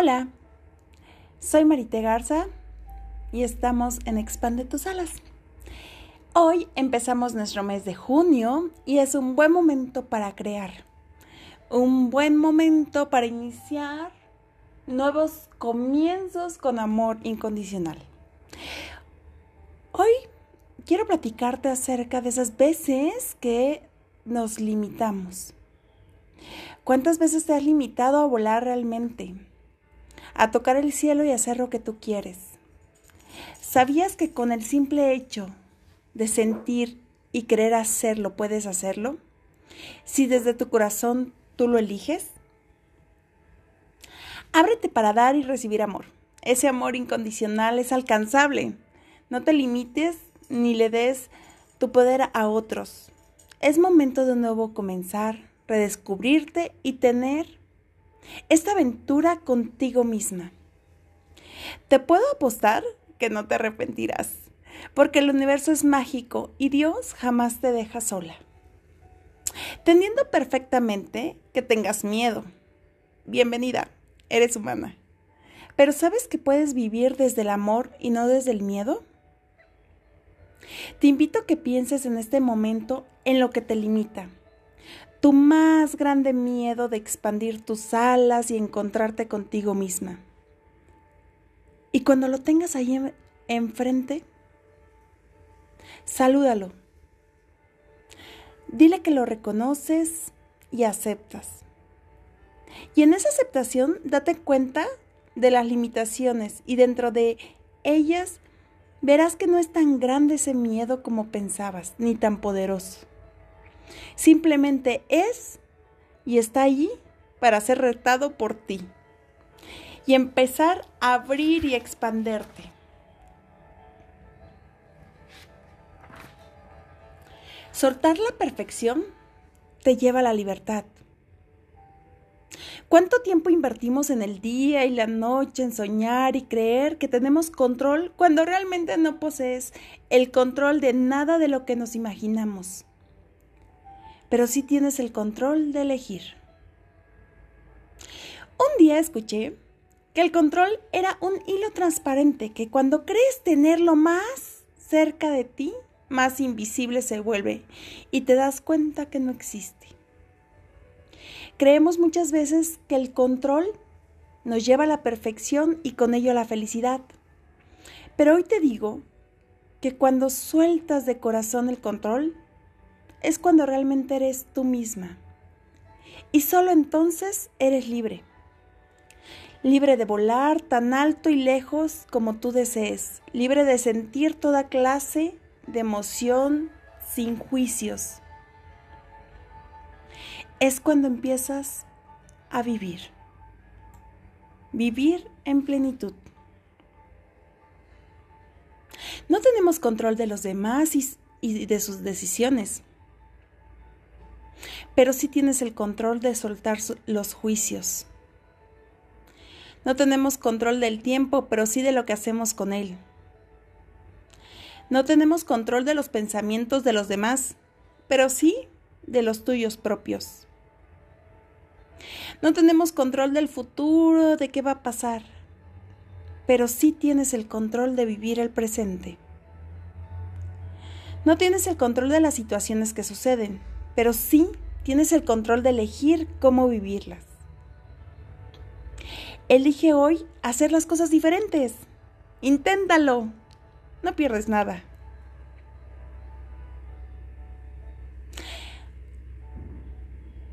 Hola, soy Marité Garza y estamos en Expande tus alas. Hoy empezamos nuestro mes de junio y es un buen momento para crear. Un buen momento para iniciar nuevos comienzos con amor incondicional. Hoy quiero platicarte acerca de esas veces que nos limitamos. ¿Cuántas veces te has limitado a volar realmente? A tocar el cielo y hacer lo que tú quieres. ¿Sabías que con el simple hecho de sentir y querer hacerlo puedes hacerlo? Si desde tu corazón tú lo eliges. Ábrete para dar y recibir amor. Ese amor incondicional es alcanzable. No te limites ni le des tu poder a otros. Es momento de nuevo comenzar, redescubrirte y tener esta aventura contigo misma. Te puedo apostar que no te arrepentirás, porque el universo es mágico y Dios jamás te deja sola. Teniendo perfectamente que tengas miedo. Bienvenida, eres humana. Pero ¿sabes que puedes vivir desde el amor y no desde el miedo? Te invito a que pienses en este momento en lo que te limita. Tu más grande miedo de expandir tus alas y encontrarte contigo misma. Y cuando lo tengas ahí enfrente, salúdalo. Dile que lo reconoces y aceptas. Y en esa aceptación date cuenta de las limitaciones y dentro de ellas verás que no es tan grande ese miedo como pensabas, ni tan poderoso. Simplemente es y está allí para ser retado por ti y empezar a abrir y expanderte. Soltar la perfección te lleva a la libertad. ¿Cuánto tiempo invertimos en el día y la noche en soñar y creer que tenemos control cuando realmente no posees el control de nada de lo que nos imaginamos? Pero sí tienes el control de elegir. Un día escuché que el control era un hilo transparente que cuando crees tenerlo más cerca de ti, más invisible se vuelve y te das cuenta que no existe. Creemos muchas veces que el control nos lleva a la perfección y con ello a la felicidad. Pero hoy te digo que cuando sueltas de corazón el control, es cuando realmente eres tú misma. Y solo entonces eres libre. Libre de volar tan alto y lejos como tú desees. Libre de sentir toda clase de emoción sin juicios es cuando empiezas a vivir. Vivir en plenitud. No tenemos control de los demás y, de sus decisiones, pero sí tienes el control de soltar los juicios. No tenemos control del tiempo, pero sí de lo que hacemos con él. No tenemos control de los pensamientos de los demás, pero sí de los tuyos propios. No tenemos control del futuro, de qué va a pasar, pero sí tienes el control de vivir el presente. No tienes el control de las situaciones que suceden, pero sí tienes el control de elegir cómo vivirlas. Elige hoy hacer las cosas diferentes. Inténtalo. No pierdes nada.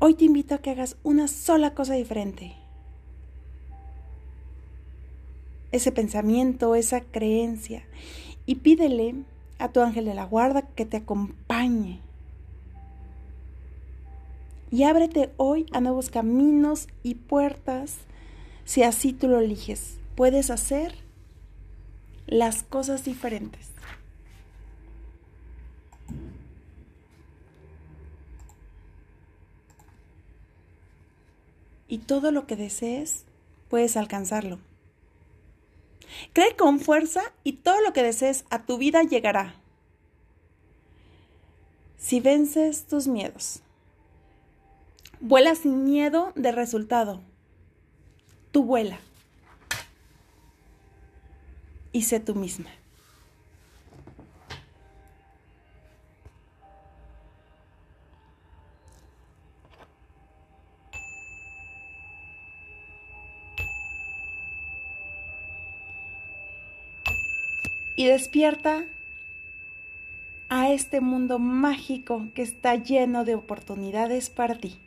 Hoy te invito a que hagas una sola cosa diferente. Ese pensamiento, esa creencia. Y pídele a tu ángel de la guarda que te acompañe. Y ábrete hoy a nuevos caminos y puertas si así tú lo eliges. Puedes hacer las cosas diferentes. y todo lo que desees puedes alcanzarlo. Cree con fuerza y todo lo que desees a tu vida llegará. Si vences tus miedos, vuela sin miedo de resultado. Tú vuela. y sé tú misma. y despierta a este mundo mágico que está lleno de oportunidades para ti.